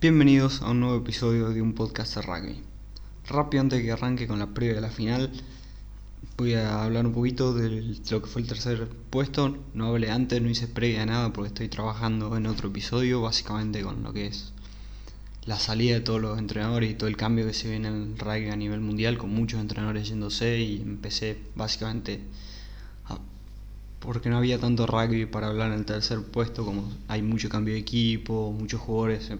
Bienvenidos a un nuevo episodio de un podcast de rugby. Rápido antes de que arranque con la previa de la final, voy a hablar un poquito de lo que fue el tercer puesto. No hablé antes, no hice previa nada porque estoy trabajando en otro episodio, básicamente con lo que es la salida de todos los entrenadores y todo el cambio que se viene en el rugby a nivel mundial, con muchos entrenadores yéndose y empecé básicamente porque no había tanto rugby para hablar en el tercer puesto, como hay mucho cambio de equipo, muchos jugadores,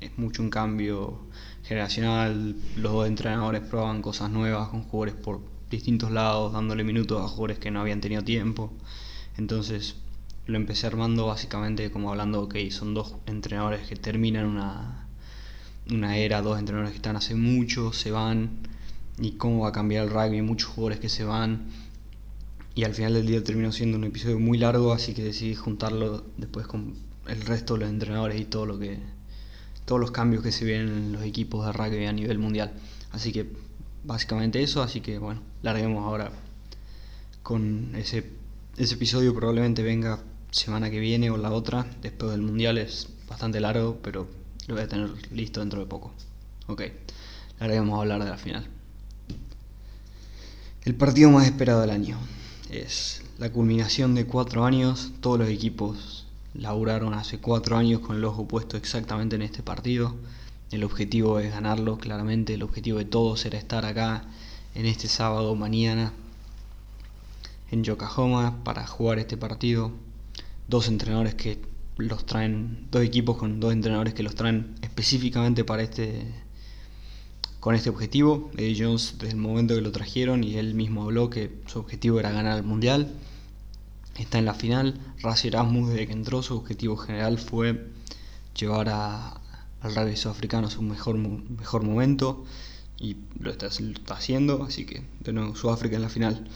es mucho un cambio generacional, los dos entrenadores proban cosas nuevas con jugadores por distintos lados, dándole minutos a jugadores que no habían tenido tiempo. Entonces lo empecé armando básicamente como hablando, ok, son dos entrenadores que terminan una, una era, dos entrenadores que están hace mucho, se van, y cómo va a cambiar el rugby, muchos jugadores que se van y al final del día terminó siendo un episodio muy largo, así que decidí juntarlo después con el resto de los entrenadores y todo lo que todos los cambios que se vienen en los equipos de rugby a nivel mundial. Así que básicamente eso, así que bueno, larguemos ahora con ese ese episodio probablemente venga semana que viene o la otra, después del mundial es bastante largo, pero lo voy a tener listo dentro de poco. Ok, larguemos a hablar de la final. El partido más esperado del año es la culminación de cuatro años. Todos los equipos laburaron hace cuatro años con el ojo puesto exactamente en este partido. El objetivo es ganarlo, claramente. El objetivo de todos era estar acá en este sábado mañana en Yokohama para jugar este partido. Dos entrenadores que los traen, dos equipos con dos entrenadores que los traen específicamente para este con este objetivo. Eddie Jones desde el momento que lo trajeron y él mismo habló que su objetivo era ganar el mundial. Está en la final. Razi Erasmus desde que entró su objetivo general fue llevar a, al rugby sudafricano a su mejor, mejor momento y lo está, está haciendo. Así que de nuevo Sudáfrica en la final.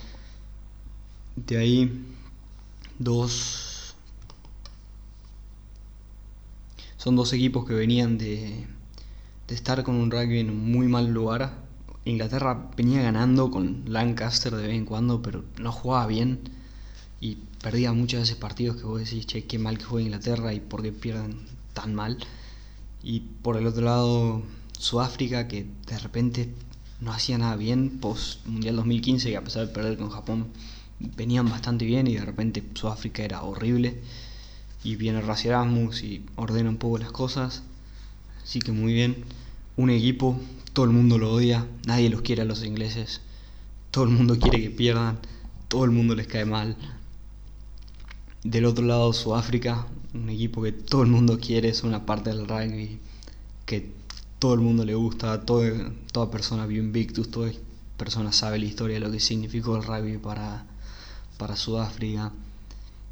De ahí dos... Son dos equipos que venían de, de estar con un rugby en un muy mal lugar. Inglaterra venía ganando con Lancaster de vez en cuando, pero no jugaba bien y perdía muchas veces partidos que vos decís, che, qué mal que juega Inglaterra y por qué pierden tan mal. Y por el otro lado, Sudáfrica, que de repente no hacía nada bien post Mundial 2015, que a pesar de perder con Japón, venían bastante bien y de repente Sudáfrica era horrible. Y viene Raci Erasmus y ordena un poco las cosas. Así que muy bien un equipo, todo el mundo lo odia, nadie los quiere a los ingleses, todo el mundo quiere que pierdan, todo el mundo les cae mal. Del otro lado, Sudáfrica, un equipo que todo el mundo quiere, es una parte del rugby que todo el mundo le gusta, todo, toda persona vio Invictus, toda persona sabe la historia de lo que significó el rugby para, para Sudáfrica.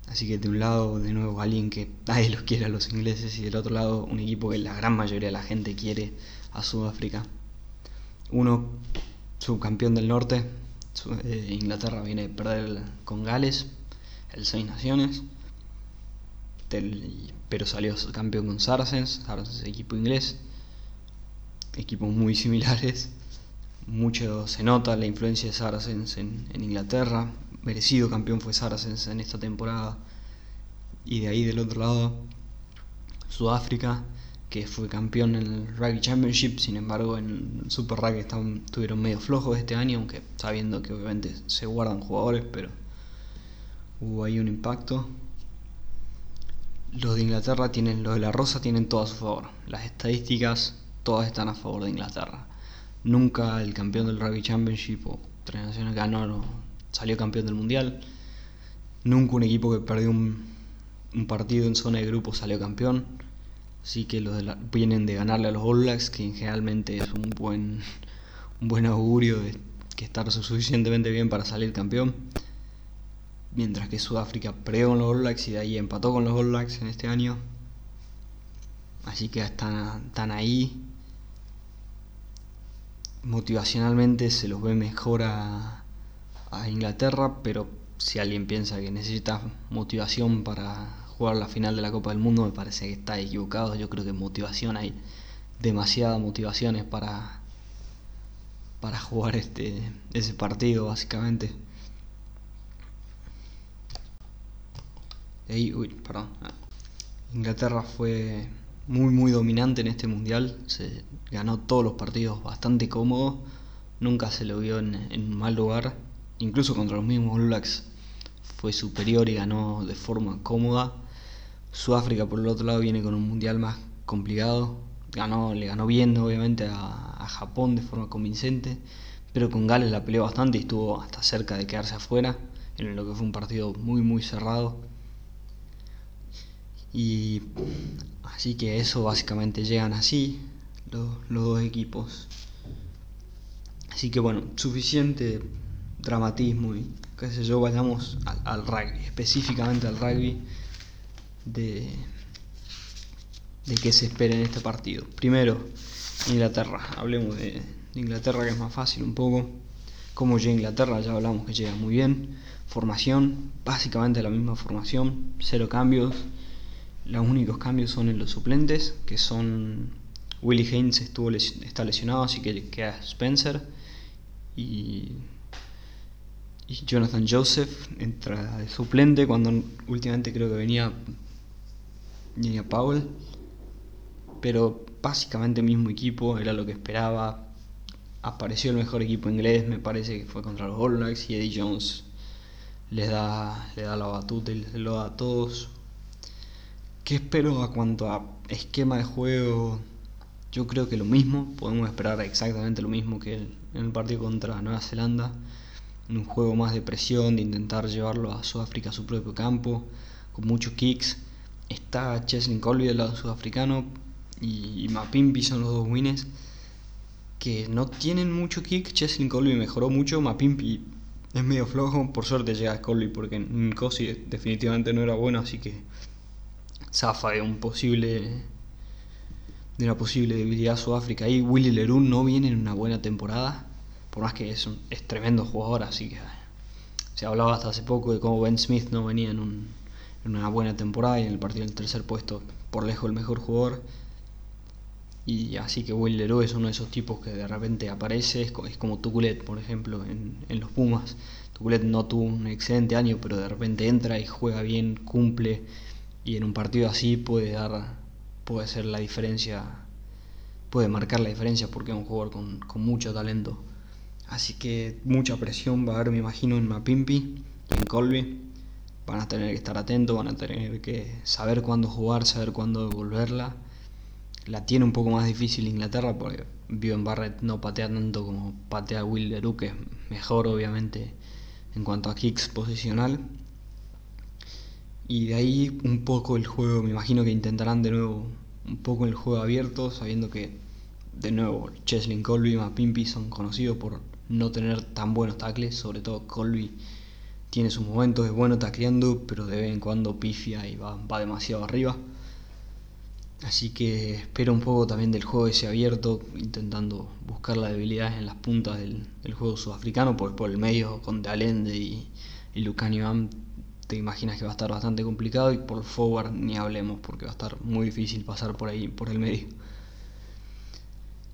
Así que de un lado, de nuevo, alguien que nadie los quiere a los ingleses y del otro lado, un equipo que la gran mayoría de la gente quiere a Sudáfrica. Uno, subcampeón del norte, eh, Inglaterra viene a perder con Gales, el Seis Naciones, pero salió campeón con Saracens, equipo inglés, equipos muy similares, mucho se nota la influencia de Saracens en, Inglaterra, merecido campeón fue Saracens en esta temporada, y de ahí del otro lado, Sudáfrica, que fue campeón en el Rugby Championship, sin embargo en Super Rugby estuvieron medio flojos este año, aunque sabiendo que obviamente se guardan jugadores, pero hubo ahí un impacto. Los de Inglaterra tienen, los de la Rosa tienen todo a su favor. Las estadísticas todas están a favor de Inglaterra. Nunca el campeón del Rugby Championship o Tres Naciones ganó, salió campeón del Mundial. Nunca un equipo que perdió un, un partido en zona de grupo salió campeón Así que los de vienen de ganarle a los All Blacks, que generalmente es un buen, un buen augurio de que estar suficientemente bien para salir campeón. Mientras que Sudáfrica perdió con los All Blacks y de ahí empató con los All Blacks en este año. Así que están, están ahí. Motivacionalmente se los ve mejor a, Inglaterra, pero si alguien piensa que necesita motivación para jugar la final de la Copa del Mundo me parece que está equivocado. Yo creo que motivación hay demasiadas motivaciones para para jugar este ese partido básicamente. Perdón. Inglaterra fue muy muy dominante en este mundial, se ganó todos los partidos bastante cómodo, nunca se lo vio en, en mal lugar, incluso contra los mismos Blacks fue superior y ganó de forma cómoda. Sudáfrica por el otro lado viene con un mundial más complicado, ganó, le ganó bien obviamente a, a Japón de forma convincente, pero con Gales la peleó bastante y estuvo hasta cerca de quedarse afuera, en lo que fue un partido muy muy cerrado. Y así que eso básicamente llegan así los, los dos equipos. Así que bueno, suficiente dramatismo y qué sé yo, vayamos al, al rugby, específicamente al rugby de, de qué se espera en este partido. Primero, Inglaterra, hablemos de, Inglaterra que es más fácil un poco. Como llega Inglaterra, ya hablamos que llega muy bien. Formación, básicamente la misma formación, cero cambios. Los únicos cambios son en los suplentes, que son Willie Haynes estuvo está lesionado, así que queda Spencer. Y, y Jonathan Joseph entra de suplente cuando últimamente creo que venía, venía Powell. Pero básicamente mismo equipo, era lo que esperaba. Apareció el mejor equipo inglés, me parece que fue contra los All Blacks y Eddie Jones les da, le da la batuta y les lo da a todos. ¿Qué espero a cuanto a esquema de juego? Yo creo que lo mismo, podemos esperar exactamente lo mismo que en el partido contra Nueva Zelanda. Un juego más de presión, de intentar llevarlo a Sudáfrica a su propio campo, con muchos kicks. Está Cheslin Colby del lado sudafricano y, Mapimpi son los dos winners que no tienen mucho kick. Cheslin Colby mejoró mucho, Mapimpi es medio flojo. Por suerte llega Colby porque Nkosi definitivamente no era bueno, así que zafa de un posible de una posible debilidad Sudáfrica. Y Willy Leroux no viene en una buena temporada por más que es, un, es tremendo jugador así que se hablaba hasta hace poco de cómo Ben Smith no venía en, un, en una buena temporada y en el partido del tercer puesto por lejos el mejor jugador. Y así que Willy Leroux es uno de esos tipos que de repente aparece es, es como Tuculet por ejemplo en, en los Pumas. Tuculet no tuvo un excelente año pero de repente entra y juega bien cumple y en un partido así puede dar puede ser la diferencia puede marcar la diferencia porque es un jugador con, mucho talento. Así que mucha presión va a haber me imagino en Mapimpi y en Colby. Van a tener que estar atentos van a tener que saber cuándo jugar saber cuándo devolverla la tiene un poco más difícil Inglaterra porque en Barrett no patea tanto como patea Will Leroux que es mejor obviamente en cuanto a kicks posicional y de ahí un poco el juego, me imagino que intentarán de nuevo un poco el juego abierto, sabiendo que de nuevo Cheslin Colby y Mapimpi son conocidos por no tener tan buenos tackles, sobre todo Colby tiene sus momentos de bueno tacleando, pero de vez en cuando pifia y va, demasiado arriba. Así que espero un poco también del juego ese abierto, intentando buscar las debilidades en las puntas del, juego sudafricano, porque por el medio con De Allende y, y Lucani Van te imaginas que va a estar bastante complicado y por forward ni hablemos porque va a estar muy difícil pasar por ahí, por el medio.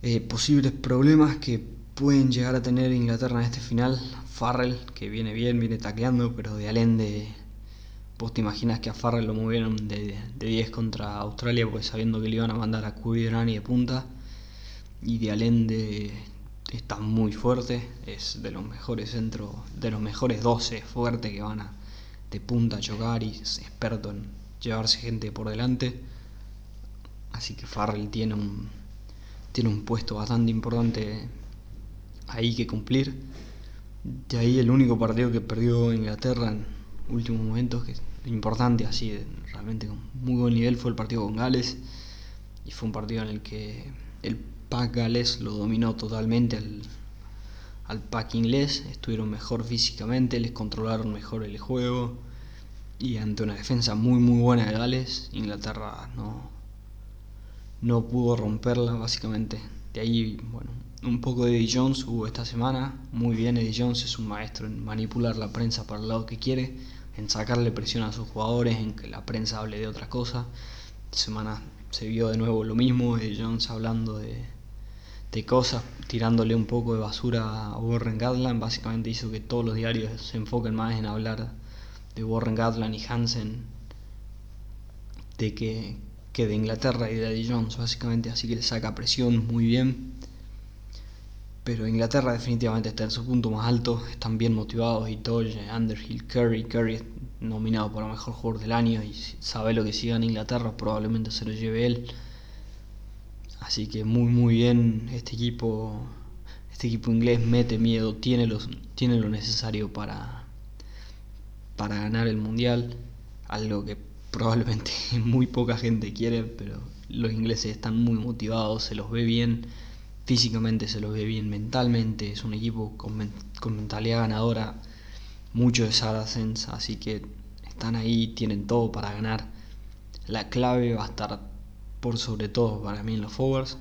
Eh, posibles problemas que pueden llegar a tener Inglaterra en este final. Farrell, que viene bien, viene tacleando, pero de Allende, vos te imaginas que a Farrell lo movieron de, de 10 contra Australia, pues sabiendo que le iban a mandar a Kubidrani de punta. Y de Allende está muy fuerte, es de los mejores centros, de los mejores 12 fuertes que van a de punta a chocar y es experto en llevarse gente por delante. Así que Farrell tiene un, tiene un puesto bastante importante ahí que cumplir. De ahí el único partido que perdió Inglaterra en últimos momentos, que es importante, así realmente con muy buen nivel, fue el partido con Gales. Y fue un partido en el que el pack Gales lo dominó totalmente al, al pack inglés, estuvieron mejor físicamente, les controlaron mejor el juego y ante una defensa muy muy buena de Gales, Inglaterra no, no pudo romperla básicamente. De ahí, bueno, un poco de Eddie Jones hubo esta semana, muy bien Eddie Jones es un maestro en manipular la prensa para el lado que quiere, en sacarle presión a sus jugadores, en que la prensa hable de otra cosa. Esta semana se vio de nuevo lo mismo, Eddie Jones hablando de de cosas, tirándole un poco de basura a Warren Gatland, básicamente hizo que todos los diarios se enfoquen más en hablar de Warren Gatland y Hansen, de que que de Inglaterra y de Eddie Jones, básicamente, así que le saca presión muy bien. Pero Inglaterra definitivamente está en su punto más alto, están bien motivados y todo, Underhill, Curry, Curry nominado para mejor jugador del año y sabe lo que siga en Inglaterra, probablemente se lo lleve él. Así que muy muy bien este equipo este equipo inglés mete miedo, tiene, los, tiene lo necesario para, para ganar el mundial, algo que probablemente muy poca gente quiere, pero los ingleses están muy motivados, se los ve bien, físicamente se los ve bien, mentalmente es un equipo con, mentalidad ganadora, mucho de Saracens, así que están ahí, tienen todo para ganar. La clave va a estar por sobre todo para mí en los forwards,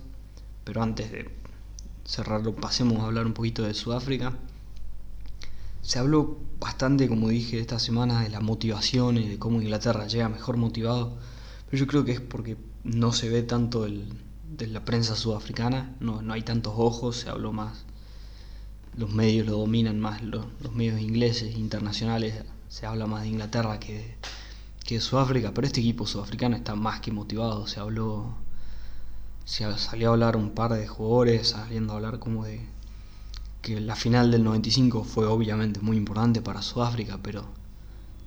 pero antes de cerrarlo, pasemos a hablar un poquito de Sudáfrica. Se habló bastante, como dije, esta semana de la motivación y de cómo Inglaterra llega mejor motivado, pero yo creo que es porque no se ve tanto el, de la prensa sudafricana, no, no hay tantos ojos, se habló más, los medios lo dominan más, los, medios ingleses, internacionales, se habla más de Inglaterra que que de Sudáfrica, pero este equipo sudafricano está más que motivado, se habló se salió a hablar un par de jugadores, saliendo a hablar como de que la final del 95 fue obviamente muy importante para Sudáfrica, pero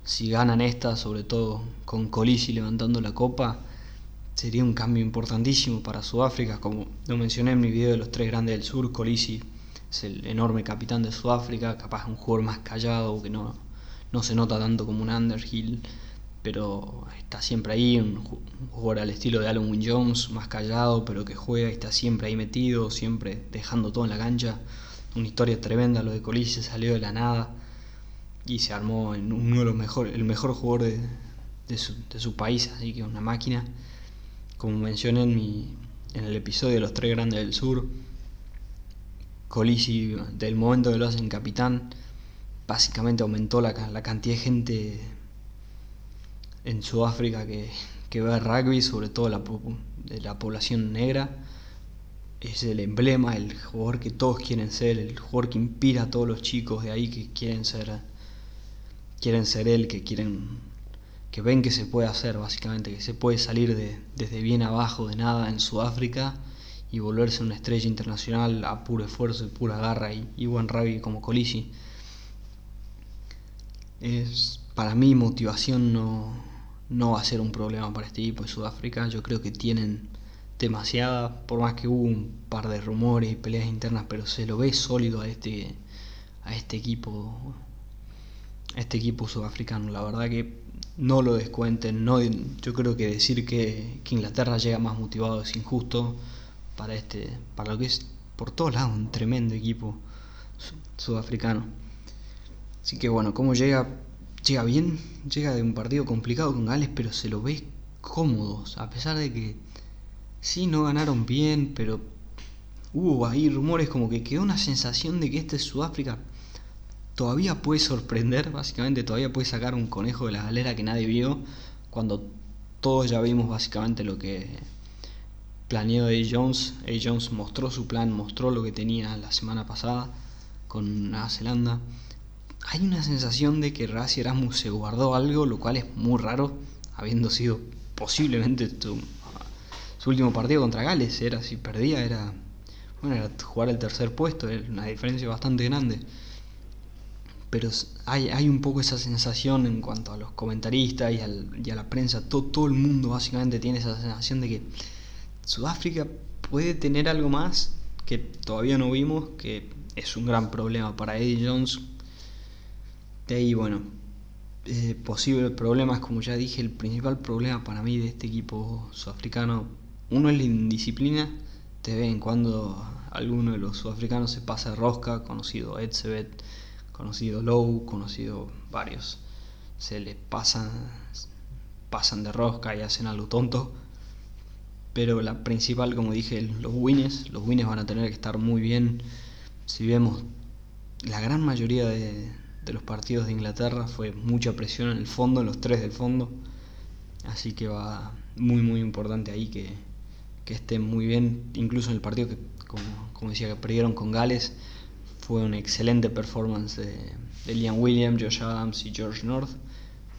si ganan esta, sobre todo con Colisi levantando la copa, sería un cambio importantísimo para Sudáfrica, como lo mencioné en mi video de los tres grandes del sur, Colisi es el enorme capitán de Sudáfrica, capaz un jugador más callado, que no, no se nota tanto como un Underhill, pero está siempre ahí, un, jugador al estilo de Alan Wynne Jones, más callado, pero que juega y está siempre ahí metido, siempre dejando todo en la cancha. Una historia tremenda, lo de Colisi salió de la nada y se armó en uno de los mejores, el mejor jugador de, su, país, así que una máquina. Como mencioné en, mi, en el episodio de los tres grandes del sur, Colisi, del momento que lo hacen capitán, básicamente aumentó la, la cantidad de gente en Sudáfrica que, que ve rugby, sobre todo la, de la población negra. Es el emblema, el jugador que todos quieren ser, el jugador que inspira a todos los chicos de ahí que quieren ser, quieren ser él, que quieren, que ven que se puede hacer, básicamente, que se puede salir de, desde bien abajo, de nada en Sudáfrica y volverse una estrella internacional a puro esfuerzo y pura garra y, y buen rugby como Colisi. Es, para mí motivación no, no va a ser un problema para este equipo de Sudáfrica. Yo creo que tienen demasiada, por más que hubo un par de rumores y peleas internas, pero se lo ve sólido a este, a este equipo, a este equipo sudafricano. La verdad que no lo descuenten. No, yo creo que decir que, que Inglaterra llega más motivado es injusto para este, para lo que es por todos lados un tremendo equipo sudafricano. Así que bueno, cómo llega llega bien, llega de un partido complicado con Gales, pero se lo ve cómodos, a pesar de que sí no ganaron bien, pero hubo ahí rumores como que quedó una sensación de que este Sudáfrica todavía puede sorprender, básicamente todavía puede sacar un conejo de la galera que nadie vio, cuando todos ya vimos básicamente lo que planeó A. Jones. A. Jones mostró su plan, mostró lo que tenía la semana pasada con Nueva Zelanda hay una sensación de que Razi Erasmus se guardó algo, lo cual es muy raro, habiendo sido posiblemente su último partido contra Gales. Era si perdía, era, bueno, era jugar el tercer puesto, era una diferencia bastante grande. Pero hay, hay un poco esa sensación en cuanto a los comentaristas y, a la prensa, todo, todo el mundo básicamente tiene esa sensación de que Sudáfrica puede tener algo más que todavía no vimos, que es un gran problema para Eddie Jones de ahí, bueno, eh, posibles problemas, como ya dije, el principal problema para mí de este equipo sudafricano, uno es la indisciplina, de vez en cuando alguno de los sudafricanos se pasa de rosca, conocido Edsebet, conocido Low, conocido varios, se les pasan, pasan de rosca y hacen algo tonto, pero la principal, como dije, los wins, los wins van a tener que estar muy bien, si vemos la gran mayoría de de los partidos de Inglaterra fue mucha presión en el fondo, en los tres del fondo. Así que va muy muy importante ahí que, que estén muy bien. Incluso en el partido que, como, decía, que perdieron con Gales, fue una excelente performance de, Liam Williams, Josh Adams y George North.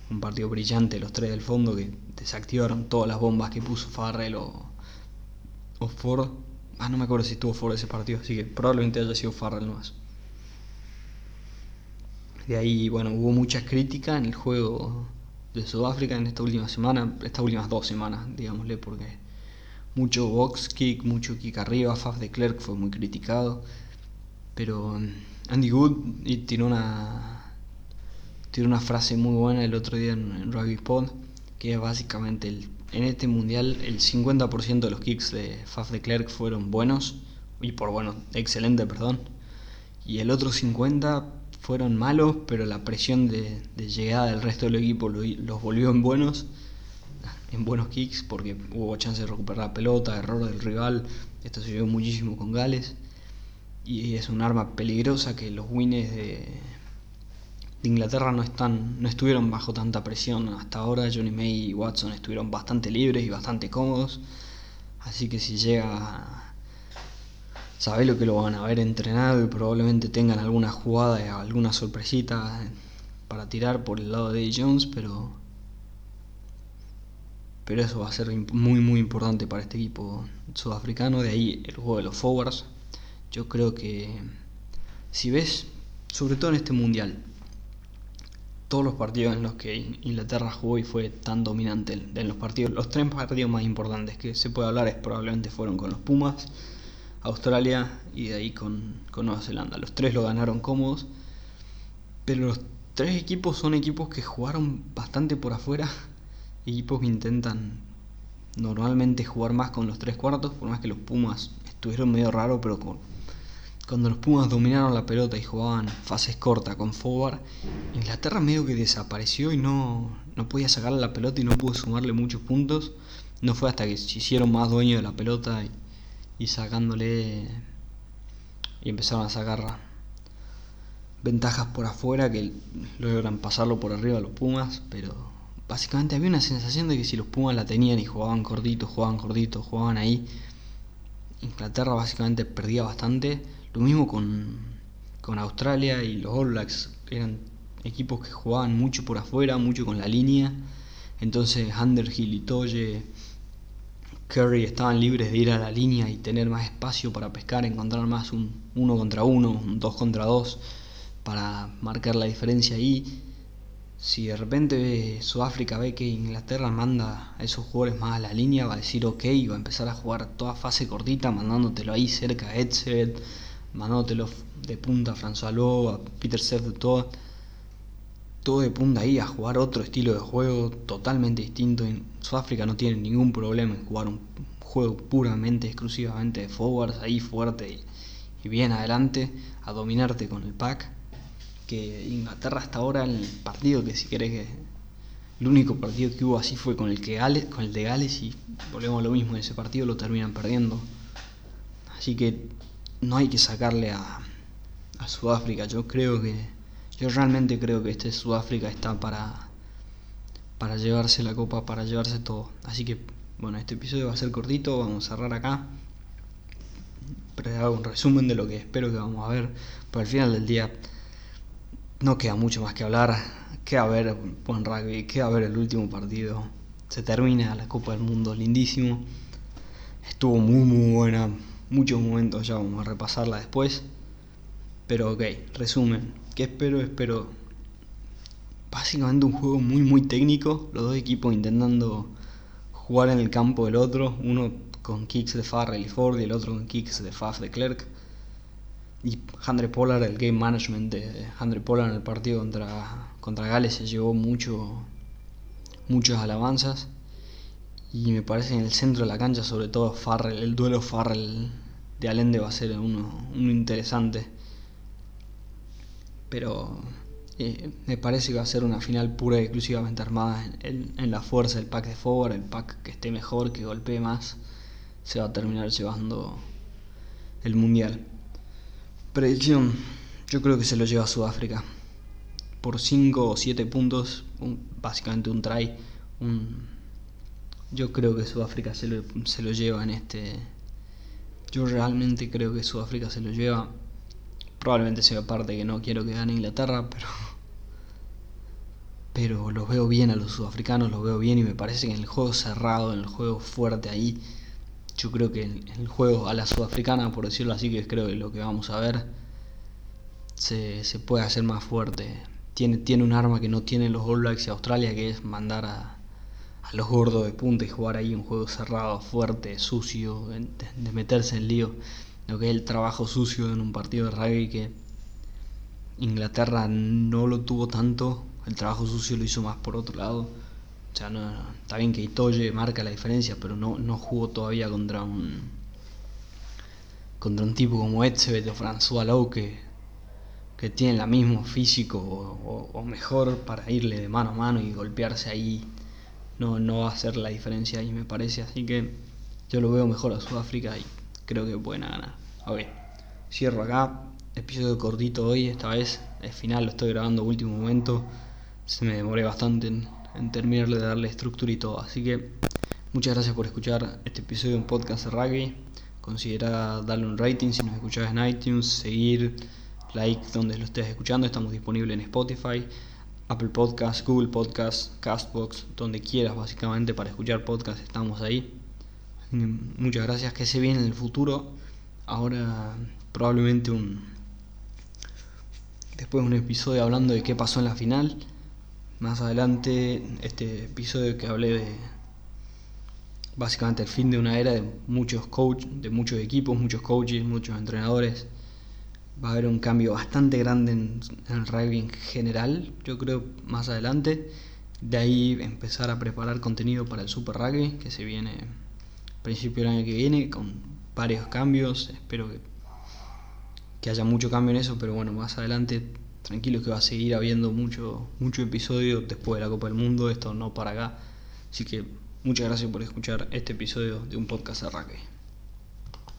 un partido brillante, los tres del fondo que desactivaron todas las bombas que puso Farrell o, o Ford. Ah, no me acuerdo si estuvo Ford ese partido, así que probablemente haya sido Farrell más. De ahí, bueno, hubo mucha crítica en el juego de Sudáfrica en esta última semana, estas últimas dos semanas, digámosle, porque mucho box kick, mucho kick arriba, Faf de Klerk fue muy criticado, pero mm, Andy Good tiene una una frase muy buena el otro día en, Rugby Pod, que es básicamente el, en este mundial el 50% de los kicks de Faf de Klerk fueron buenos, y por bueno, excelente, perdón, y el otro 50 fueron malos, pero la presión de, llegada del resto del equipo los volvió en buenos, en buenos kicks, porque hubo chance de recuperar la pelota, error del rival, esto se vio muchísimo con Gales, y es un arma peligrosa que los wins de, de Inglaterra no están no estuvieron bajo tanta presión. Hasta ahora Johnny May y Watson estuvieron bastante libres y bastante cómodos. Así que si llega sabe lo que lo van a ver entrenado y probablemente tengan alguna jugada y alguna sorpresita para tirar por el lado de Eddie Jones pero pero eso va a ser muy muy importante para este equipo sudafricano. De ahí el juego de los forwards. Yo creo que si ves sobre todo en este mundial todos los partidos en los que Inglaterra jugó y fue tan dominante en los partidos, los tres partidos más importantes que se puede hablar es probablemente fueron con los Pumas, Australia y de ahí con, con Nueva Zelanda. Los tres lo ganaron cómodos, pero los tres equipos son equipos que jugaron bastante por afuera, equipos que intentan normalmente jugar más con los tres cuartos, por más que los Pumas estuvieron medio raro, pero con cuando los Pumas dominaron la pelota y jugaban fases cortas con forward, Inglaterra medio que desapareció y no, no podía sacarle la pelota y no pudo sumarle muchos puntos. No fue hasta que se hicieron más dueños de la pelota y, sacándole y empezaron a sacar ventajas por afuera que logran pasarlo por arriba a los Pumas, pero básicamente había una sensación de que si los Pumas la tenían y jugaban cortito, jugaban cortito, jugaban ahí, Inglaterra básicamente perdía bastante lo mismo con, Australia y los All Blacks. Eran equipos que jugaban mucho por afuera, mucho con la línea. Entonces Underhill y Toye, Curry estaban libres de ir a la línea y tener más espacio para pescar, encontrar más un uno contra uno, un dos contra dos, para marcar la diferencia ahí. Si de repente Sudáfrica ve que Inglaterra manda a esos jugadores más a la línea, va a decir ok, va a empezar a jugar toda fase cortita, mandándotelo ahí cerca a Edsebet Manótelo de punta, François Lowe, a Peter Seth, todo, todo de punta ahí a jugar otro estilo de juego totalmente distinto. En Sudáfrica no tiene ningún problema en jugar un juego puramente, exclusivamente de forwards, ahí fuerte y, bien adelante, a dominarte con el pack. Que Inglaterra hasta ahora, el partido que si querés que el único partido que hubo así fue con el que Gales, con el de Gales y volvemos a lo mismo, en ese partido lo terminan perdiendo. Así que no hay que sacarle a, Sudáfrica. Yo creo que, yo realmente creo que este Sudáfrica está para, para llevarse la copa, para llevarse todo. Así que, bueno, este episodio va a ser cortito, vamos a cerrar acá. Pero hago un resumen de lo que espero que vamos a ver. Pero al final del día no queda mucho más que hablar. Queda ver buen rugby, queda ver el último partido. Se termina la Copa del Mundo, lindísimo. Estuvo muy muy buena, muchos momentos, ya vamos a repasarla después. Pero ok, resumen, ¿qué espero? Espero básicamente un juego muy muy técnico, los dos equipos intentando jugar en el campo del otro, uno con kicks de Farrell y Ford y el otro con kicks de Faf de Clerk. Y Andre Pollard, el game management de Andre Pollard en el partido contra, contra Gales se llevó mucho, muchas alabanzas. Y me parece en el centro de la cancha, sobre todo Farrell, el duelo Farrell de Allende va a ser uno, interesante. Pero eh, me parece que va a ser una final pura y exclusivamente armada en, la fuerza del pack de forward, el pack que esté mejor, que golpee más, se va a terminar llevando el mundial. Predicción, yo creo que se lo lleva a Sudáfrica. Por 5 o 7 puntos, básicamente un try, un, yo creo que Sudáfrica se lo, se lo lleva en este... Yo realmente creo que Sudáfrica se lo lleva. Probablemente sea parte que no quiero que gane Inglaterra, pero... pero los veo bien a los sudafricanos, los veo bien y me parece que en el juego cerrado, en el juego fuerte ahí, yo creo que el juego a la sudafricana, por decirlo así, que creo que lo que vamos a ver, se, se puede hacer más fuerte. Tiene, tiene un arma que no tienen los All Blacks y Australia, que es mandar a, a los gordos de punta y jugar ahí un juego cerrado, fuerte, sucio, de, meterse en lío. Lo que es el trabajo sucio en un partido de rugby que Inglaterra no lo tuvo tanto, el trabajo sucio lo hizo más por otro lado. O sea, no, está bien que Itoye marca la diferencia, pero no, no jugó todavía contra un contra un tipo como Etzebeth o François Lowe que, que tienen el mismo físico o mejor para irle de mano a mano y golpearse ahí no, no va a hacer la diferencia ahí, me parece. Así que yo lo veo mejor a Sudáfrica y creo que pueden ganar. Ok, cierro acá. Episodio cortito hoy, esta vez es final, lo estoy grabando último momento. Se me demoré bastante en, en terminar de darle estructura y todo. Así que muchas gracias por escuchar este episodio de un podcast de rugby. Considera darle un rating si nos escuchás en iTunes, seguir, like donde lo estés escuchando. Estamos disponibles en Spotify. Apple Podcast, Google Podcast, Castbox, donde quieras básicamente para escuchar podcast estamos ahí. Muchas gracias, que se viene en el futuro. Ahora probablemente un después un episodio hablando de qué pasó en la final. Más adelante este episodio que hablé de básicamente el fin de una era de muchos coaches, de muchos equipos, muchos coaches, muchos entrenadores va a haber un cambio bastante grande en, el rugby en general, yo creo más adelante. De ahí empezar a preparar contenido para el Super Rugby, que se viene principio del año que viene, con varios cambios. Espero que, que haya mucho cambio en eso, pero bueno, más adelante tranquilos que va a seguir habiendo mucho, mucho episodio después de la Copa del Mundo, esto no para acá. Así que muchas gracias por escuchar este episodio de un podcast de rugby.